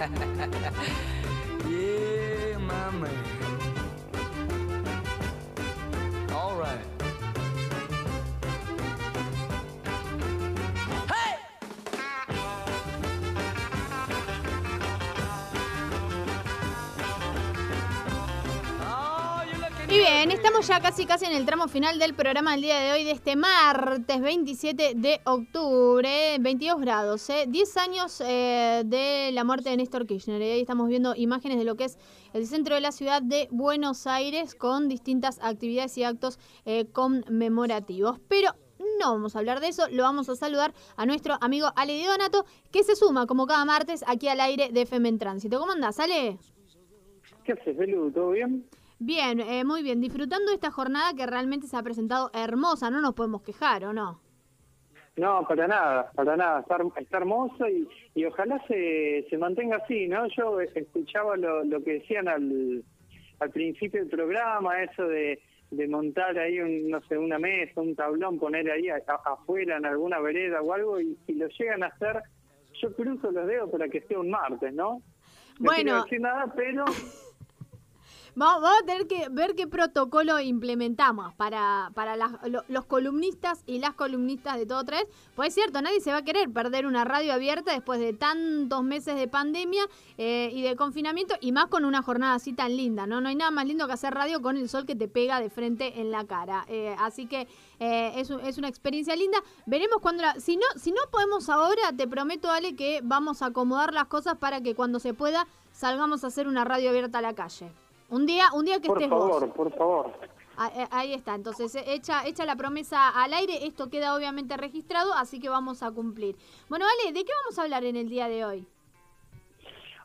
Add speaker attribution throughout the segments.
Speaker 1: yeah, my man.
Speaker 2: Ya casi casi en el tramo final del programa del día de hoy, de este martes 27 de octubre, 22 grados, ¿eh? 10 años eh, de la muerte de Néstor Kirchner. Y ahí estamos viendo imágenes de lo que es el centro de la ciudad de Buenos Aires con distintas actividades y actos eh, conmemorativos. Pero no vamos a hablar de eso, lo vamos a saludar a nuestro amigo Ale Di Donato, que se suma como cada martes aquí al aire de FM en Tránsito. ¿Cómo andás, Ale?
Speaker 3: ¿Qué haces, Belu? ¿Todo bien?
Speaker 2: Bien, eh, muy bien. Disfrutando esta jornada que realmente se ha presentado hermosa, no nos podemos quejar, ¿o no?
Speaker 3: No, para nada, para nada. Está, está hermoso y, y ojalá se, se mantenga así, ¿no? Yo escuchaba lo, lo que decían al, al principio del programa, eso de, de montar ahí, un, no sé, una mesa, un tablón, poner ahí afuera en alguna vereda o algo, y si lo llegan a hacer, yo cruzo los dedos para que sea un martes, ¿no? No
Speaker 2: Bueno.
Speaker 3: quiero decir nada, pero
Speaker 2: Vamos, a tener que ver qué protocolo implementamos para, para las- lo- los columnistas y las columnistas de todo tres. Pues es cierto, nadie se va a querer perder una radio abierta después de tantos meses de pandemia eh, y de confinamiento y más con una jornada así tan linda, ¿no? No hay nada más lindo que hacer radio con el sol que te pega de frente en la cara. Eh, así que eh, es, es una experiencia linda. Veremos cuando la... Si no, si no podemos ahora, te prometo, Ale, que vamos a acomodar las cosas para que cuando se pueda salgamos a hacer una radio abierta a la calle. Un día, un día que
Speaker 3: por
Speaker 2: estés
Speaker 3: favor,
Speaker 2: vos.
Speaker 3: por favor.
Speaker 2: Ah, eh, Ahí está, entonces eh, echa, echa la promesa al aire, esto queda obviamente registrado, así que vamos a cumplir. Bueno, Ale, ¿de qué vamos a hablar en el día de hoy?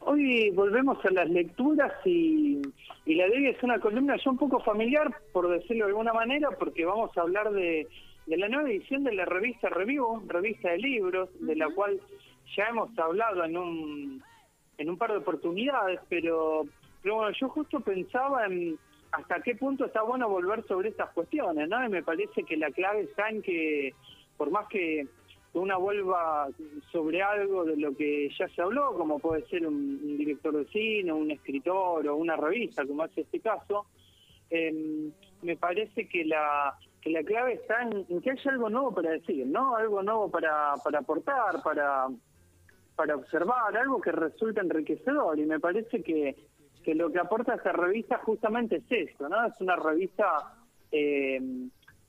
Speaker 3: Hoy volvemos a las lecturas y, y la de hoy es una columna ya un poco familiar, por decirlo de alguna manera, porque vamos a hablar de, de la nueva edición de la revista Review, revista de libros, de la cual ya hemos hablado en un, en un par de oportunidades, pero, pero bueno, yo justo pensaba en hasta qué punto está bueno volver sobre estas cuestiones, ¿no? Y me parece que la clave está en que, por más que una vuelva sobre algo de lo que ya se habló, como puede ser un, director de cine, un escritor o una revista, como es este caso, eh, me parece que la que la clave está en, que haya algo nuevo para decir, ¿no? Algo nuevo para, para aportar, para, para observar, algo que resulte enriquecedor. Y me parece que, que lo que aporta esta revista justamente es esto, ¿no? Es una revista eh,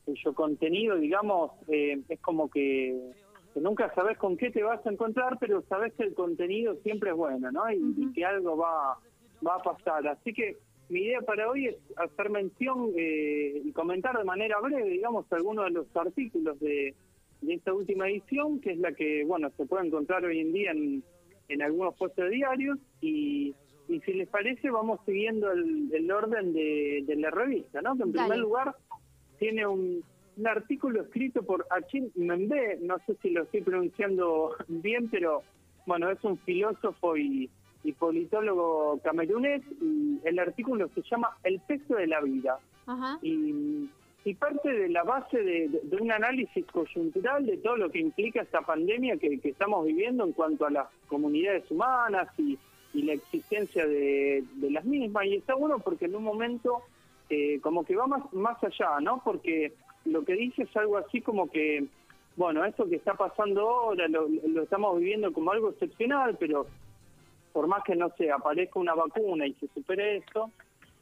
Speaker 3: cuyo contenido, digamos, eh, es como que, que nunca sabes con qué te vas a encontrar, pero sabes que el contenido siempre es bueno, ¿no? Y, y que algo va, va a pasar. Así que mi idea para hoy es hacer mención eh, y comentar de manera breve, digamos, algunos de los artículos de, de esta última edición, que es la que, bueno, se puede encontrar hoy en día en, en algunos puestos diarios y, y si les parece vamos siguiendo el, el orden de, de la revista, ¿no? Que en
Speaker 2: Dale.
Speaker 3: primer lugar tiene un, un artículo escrito por Achim Membe, no sé si lo estoy pronunciando bien, pero bueno, es un filósofo y, y politólogo camerunés y el artículo se llama El peso de la vida
Speaker 2: Ajá.
Speaker 3: y, y parte de la base de, un análisis coyuntural de todo lo que implica esta pandemia que, que estamos viviendo en cuanto a las comunidades humanas y, y la existencia de, de las mismas. Y está bueno porque en un momento eh, como que va más, más allá, ¿no? Porque lo que dice es algo así como que, bueno, esto que está pasando ahora lo, lo estamos viviendo como algo excepcional, pero por más que no se aparezca una vacuna y se supere esto,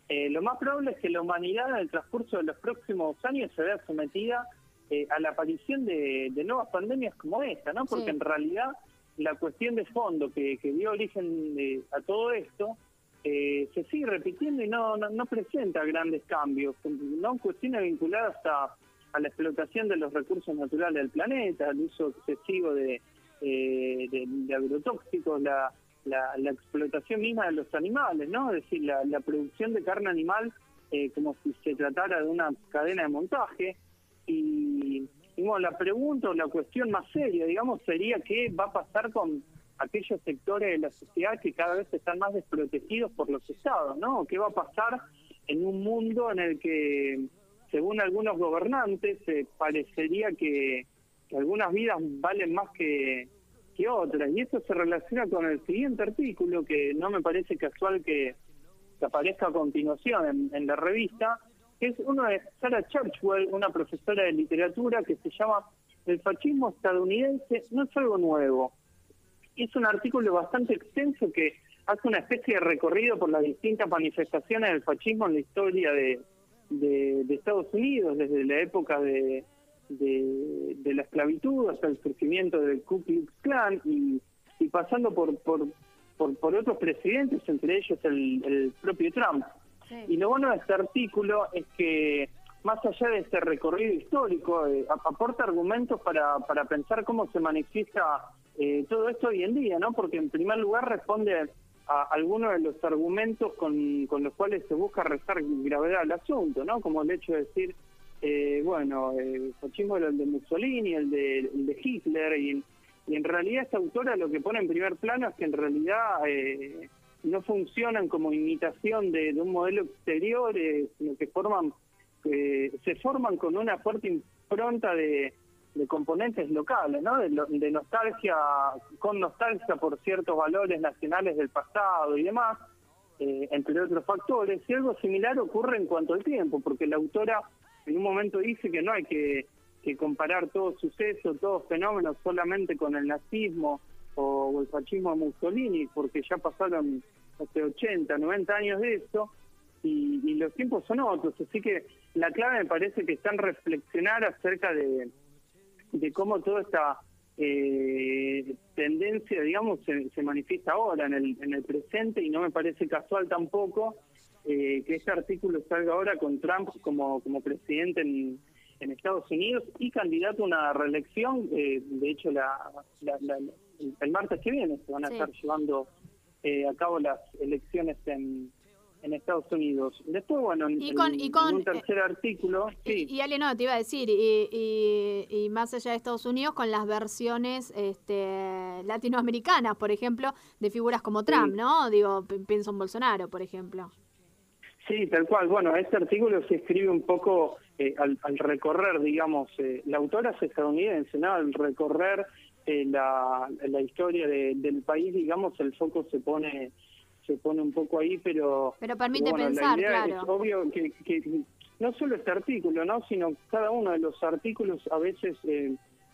Speaker 3: eh, lo más probable es que la humanidad en el transcurso de los próximos años se vea sometida eh, a la aparición de, de nuevas pandemias como esta, ¿no? Porque
Speaker 2: Sí.
Speaker 3: en realidad la cuestión de fondo que, que dio origen eh, a todo esto eh, se sigue repitiendo y no, no, no presenta grandes cambios, no cuestiones vinculadas a, a la explotación de los recursos naturales del planeta, el uso excesivo de, eh, de, de agrotóxicos, la, la, la explotación misma de los animales, ¿no? Es decir, la, la producción de carne animal eh, como si se tratara de una cadena de montaje. Y, bueno, la pregunta o la cuestión más seria, digamos, sería qué va a pasar con aquellos sectores de la sociedad que cada vez están más desprotegidos por los estados, ¿no? ¿Qué va a pasar en un mundo en el que, según algunos gobernantes, eh, parecería que, algunas vidas valen más que, que otras. Y esto se relaciona con el siguiente artículo, que no me parece casual que, que aparezca a continuación en, en la revista, que es uno de Sarah Churchwell, una profesora de literatura, que se llama El fascismo estadounidense no es algo nuevo. Es un artículo bastante extenso que hace una especie de recorrido por las distintas manifestaciones del fascismo en la historia de, de, Estados Unidos, desde la época de, de, de, la esclavitud hasta el surgimiento del Ku Klux Klan y, y pasando por, por, por, por, otros presidentes, entre ellos el, el propio Trump. Y lo bueno de este artículo es que más allá de este recorrido histórico, eh, aporta argumentos para, para pensar cómo se manifiesta eh, todo esto hoy en día, ¿no? Porque en primer lugar responde a algunos de los argumentos con, con los cuales se busca restar gravedad al asunto, ¿no? Como el hecho de decir, eh, bueno, el fascismo era el de Mussolini, el de, el de Hitler, y, y, en realidad esta autora lo que pone en primer plano es que en realidad eh, no funcionan como imitación de, un modelo exterior, eh, sino que forman, se forman con una fuerte impronta de componentes locales, ¿no? De, de, nostalgia, con nostalgia por ciertos valores nacionales del pasado y demás, eh, entre otros factores. Y algo similar ocurre en cuanto al tiempo, porque la autora en un momento dice que no hay que, que comparar todo suceso, todos fenómenos solamente con el nazismo o, o el fascismo de Mussolini, porque ya pasaron hace 80, 90 años de eso. Y, y los tiempos son otros, así que la clave me parece que está en reflexionar acerca de, de cómo toda esta eh, tendencia, digamos, se, se, manifiesta ahora en el, en el presente y no me parece casual tampoco eh, que este artículo salga ahora con Trump como, como presidente en, en Estados Unidos y candidato a una reelección. Eh, de hecho, la, la, la, el martes que viene se van a sí. estar llevando eh, a cabo las elecciones en, en Estados Unidos. Después, bueno, en,
Speaker 2: y con, y con,
Speaker 3: en un tercer
Speaker 2: eh,
Speaker 3: artículo... Sí.
Speaker 2: Y, y, Ale, no, te iba a decir, y, y, y, más allá de Estados Unidos, con las versiones este, latinoamericanas, por ejemplo, de figuras como Trump, sí. ¿no? Digo, pienso en Bolsonaro, por ejemplo.
Speaker 3: Sí, tal cual. Bueno, este artículo se escribe un poco eh, al, al, recorrer, digamos, eh, la autora es estadounidense, ¿no? Al recorrer eh, la, la historia de, del país, digamos, el foco se pone se pone un poco ahí, pero...
Speaker 2: Pero permite bueno, pensar, claro.
Speaker 3: Es obvio que, que, no solo este artículo, ¿no? sino cada uno de los artículos a veces... Eh,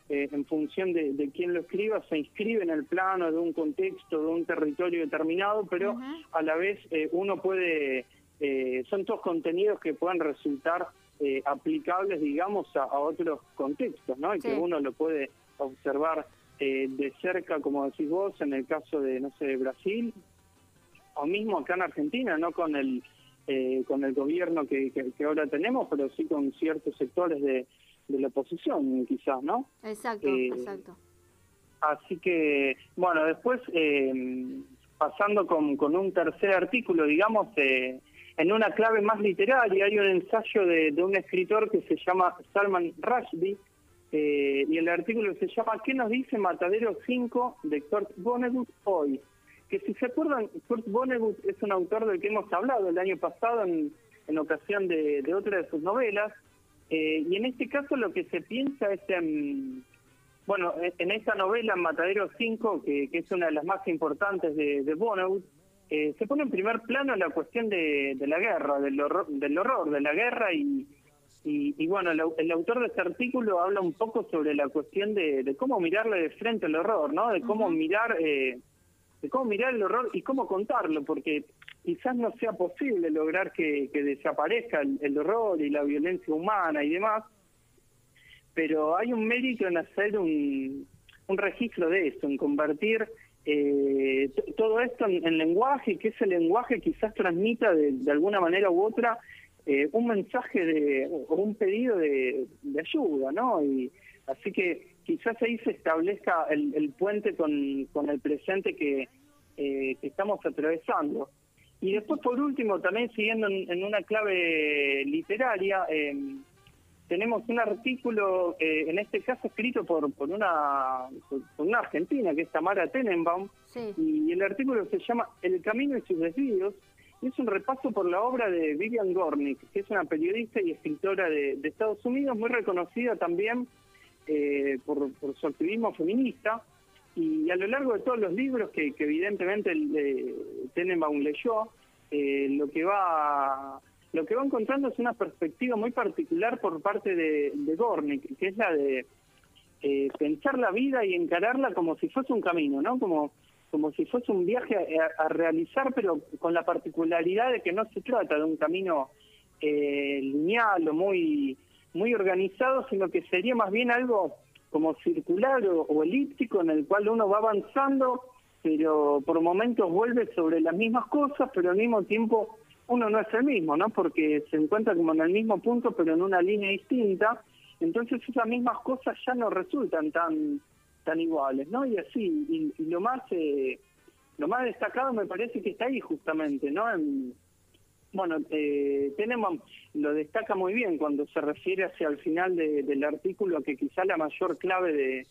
Speaker 3: eh, en función de, de quién lo escriba, se inscribe en el plano de un contexto, de un territorio determinado, pero uh -huh. a la vez eh, uno puede, eh, son todos contenidos que puedan resultar eh, aplicables, digamos, a, a, otros contextos, ¿no? Y sí. que uno lo puede observar eh, de cerca, como decís vos, en el caso de, no sé, Brasil, o mismo acá en Argentina, no con el eh, con el gobierno que, que, que, ahora tenemos, pero sí con ciertos sectores de, de la oposición, quizás, ¿no?
Speaker 2: Exacto, eh, exacto.
Speaker 3: Así que, bueno, después, eh, pasando con, con, un tercer artículo, digamos, eh, en una clave más literaria, hay un ensayo de, de un escritor que se llama Salman Rushdie, eh, y el artículo se llama ¿Qué nos dice Matadero 5 de Kurt Vonnegut hoy? que si se acuerdan, Kurt Vonnegut es un autor del que hemos hablado el año pasado en, en ocasión de, de, otra de sus novelas, eh, y en este caso lo que se piensa es en, bueno, en esta novela, Matadero 5, que, que, es una de las más importantes de, de Vonnegut, eh, se pone en primer plano la cuestión de, de la guerra, del horror, del horror de la guerra y, y, y, bueno, el, el, autor de este artículo habla un poco sobre la cuestión de, de cómo mirarle de frente al horror, ¿no? De cómo uh -huh. mirar eh, de cómo mirar el horror y cómo contarlo, porque quizás no sea posible lograr que, que desaparezca el, el, horror y la violencia humana y demás, pero hay un mérito en hacer un, un registro de eso, en convertir eh, todo esto en, en, lenguaje, que ese lenguaje quizás transmita de, de alguna manera u otra eh, un mensaje de, o un pedido de, de ayuda, ¿no? Y así que quizás ahí se establezca el, el puente con, con, el presente que, eh, que, estamos atravesando. Y después, por último, también siguiendo en, en una clave literaria, eh, tenemos un artículo, eh, en este caso escrito por, por, una, por una argentina, que es Tamara Tenenbaum,
Speaker 2: sí.
Speaker 3: y el artículo se llama El camino y sus desvíos, es un repaso por la obra de Vivian Gornick, que es una periodista y escritora de, Estados Unidos, muy reconocida también eh, por, por, su activismo feminista. y a lo largo de todos los libros que, que evidentemente eh, Tenenbaum leyó, eh, lo que va lo que va encontrando es una perspectiva muy particular por parte de, de Gornick, que es la de eh, pensar la vida y encararla como si fuese un camino, ¿no? Como como si fuese un viaje a, a realizar, pero con la particularidad de que no se trata de un camino eh, lineal o muy muy organizado, sino que sería más bien algo como circular o, elíptico en el cual uno va avanzando, pero por momentos vuelve sobre las mismas cosas, pero al mismo tiempo uno no es el mismo, ¿no? Porque se encuentra como en el mismo punto, pero en una línea distinta. Entonces esas mismas cosas ya no resultan tan tan iguales, ¿no? Y así, y, lo más eh, lo más destacado me parece que está ahí justamente, ¿no? En, bueno, eh, tenemos, lo destaca muy bien cuando se refiere hacia el final del artículo que quizá la mayor clave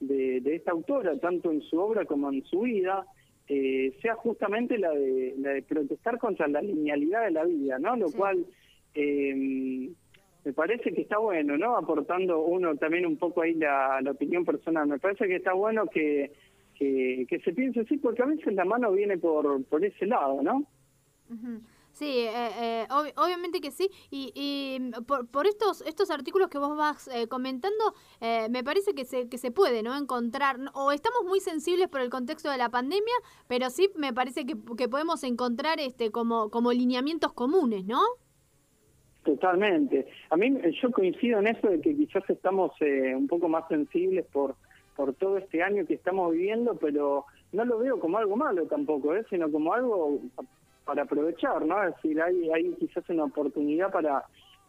Speaker 3: de, de, esta autora, tanto en su obra como en su vida, eh, sea justamente la de, la de protestar contra la linealidad de la vida, ¿no? Lo cual eh, me parece que está bueno, ¿no? Aportando uno también un poco ahí la, opinión personal. Me parece que está bueno que, que, se piense así, porque a veces la mano viene por, por ese lado, ¿no?
Speaker 2: Sí, eh, eh, obviamente que sí. Y, y por, por, estos estos artículos que vos vas eh, comentando, eh, me parece que se, que se puede no encontrar, o estamos muy sensibles por el contexto de la pandemia, pero sí me parece que, que podemos encontrar este como, como lineamientos comunes, ¿no?
Speaker 3: Totalmente. A mí yo coincido en eso de que quizás estamos un poco más sensibles por, por todo este año que estamos viviendo, pero no lo veo como algo malo tampoco, ¿eh? sino como algo para aprovechar, ¿no? Es decir, hay, hay quizás una oportunidad para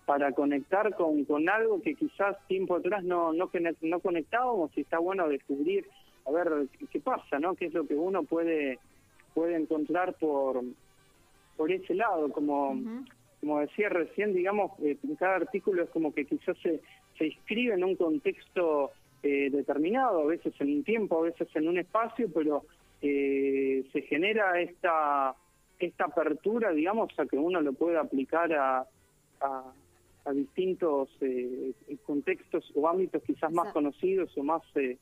Speaker 3: para conectar con, con algo que quizás tiempo atrás no, no, no conectábamos y está bueno descubrir, a ver qué pasa, ¿no? Qué es lo que uno puede puede encontrar por por ese lado, como como decía recién, digamos, eh, cada artículo es como que quizás se, se inscribe en un contexto eh, determinado, a veces en un tiempo, a veces en un espacio, pero eh, se genera esta esta apertura, digamos, a que uno lo pueda aplicar a, a, distintos eh, contextos o ámbitos quizás más conocidos o más eh,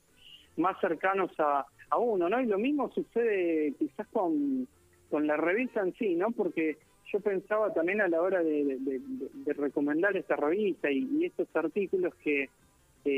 Speaker 3: más cercanos a, a uno, ¿no? Y lo mismo sucede quizás con, con la revista en sí, ¿no? Porque yo pensaba también a la hora de, de, recomendar esta revista y, estos artículos que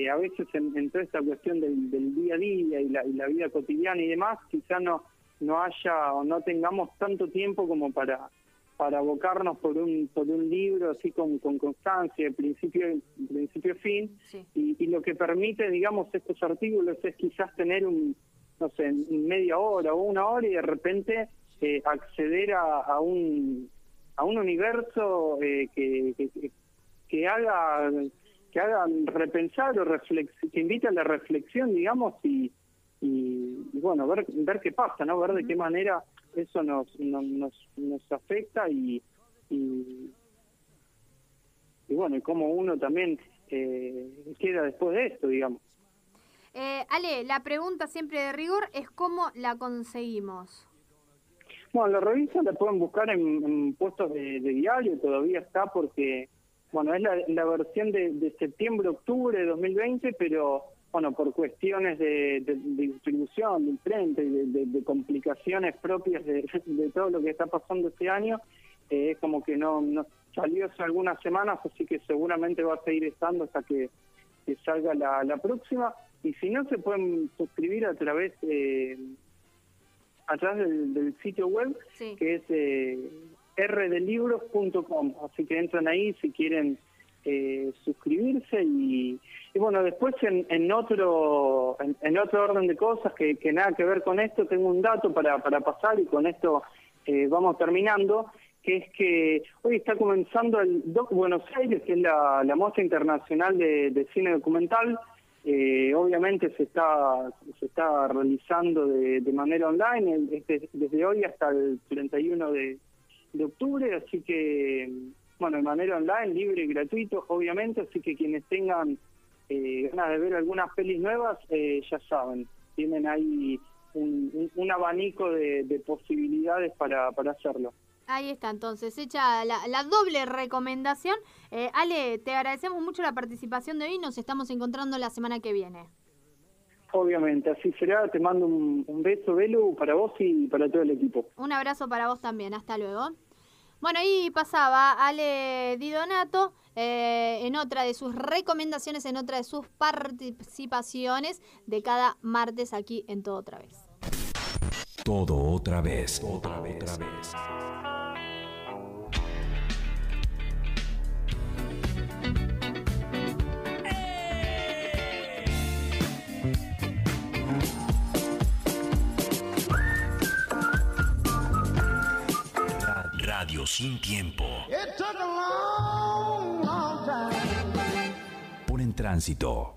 Speaker 3: a veces en, toda esta cuestión del, del día a día y la, y la vida cotidiana y demás, quizás no no haya o no tengamos tanto tiempo como para para abocarnos por un por un libro así con, con constancia de principio principio fin. Y, lo que permite digamos estos artículos es quizás tener un no sé media hora o una hora y de repente eh, acceder a, a, un a un universo eh, que, que, que haga que haga repensar o reflex que invite a la reflexión digamos y y, bueno, ver, ver qué pasa, ¿no? Ver de qué manera eso nos, nos, nos afecta y, y, bueno, y cómo uno también eh, queda después de esto, digamos.
Speaker 2: Eh, Ale, la pregunta siempre de rigor es cómo la conseguimos.
Speaker 3: Bueno, la revista la pueden buscar en, puestos de, diario, todavía está porque, bueno, es la, la versión de, de septiembre-octubre de 2020, pero bueno, por cuestiones de, distribución, de imprenta y de, complicaciones propias de, todo lo que está pasando este año, eh, es como que no, salió hace algunas semanas, así que seguramente va a seguir estando hasta que, salga la, próxima. Y si no, se pueden suscribir a través eh, a través del, sitio web, que es eh, rdelibros.com. Así que entran ahí si quieren eh, suscribirse y, bueno después en, en otro en, otro orden de cosas que, que, nada que ver con esto tengo un dato para, para pasar y con esto eh, vamos terminando que es que hoy está comenzando el Doc Buenos Aires que es la, la muestra internacional de, cine documental eh, obviamente se está se está realizando de, de manera online desde, desde hoy hasta el 31 de, de octubre así que bueno, de manera online, libre y gratuito, obviamente, así que quienes tengan eh, ganas de ver algunas pelis nuevas, eh, ya saben, tienen ahí un, abanico de, posibilidades para, para hacerlo.
Speaker 2: Ahí está, entonces, hecha la, la doble recomendación. Eh, Ale, te agradecemos mucho la participación de hoy, nos estamos encontrando la semana que viene.
Speaker 3: Obviamente, así será. Te mando un, un beso, Belu, para vos y para todo el equipo.
Speaker 2: Un abrazo para vos también, hasta luego. Bueno, ahí pasaba Ale Di Donato eh, en otra de sus recomendaciones, en otra de sus participaciones de cada martes aquí en Todo Otra Vez.
Speaker 4: Todo otra vez. Otra vez. Otra vez. Sin tiempo. Por en tránsito.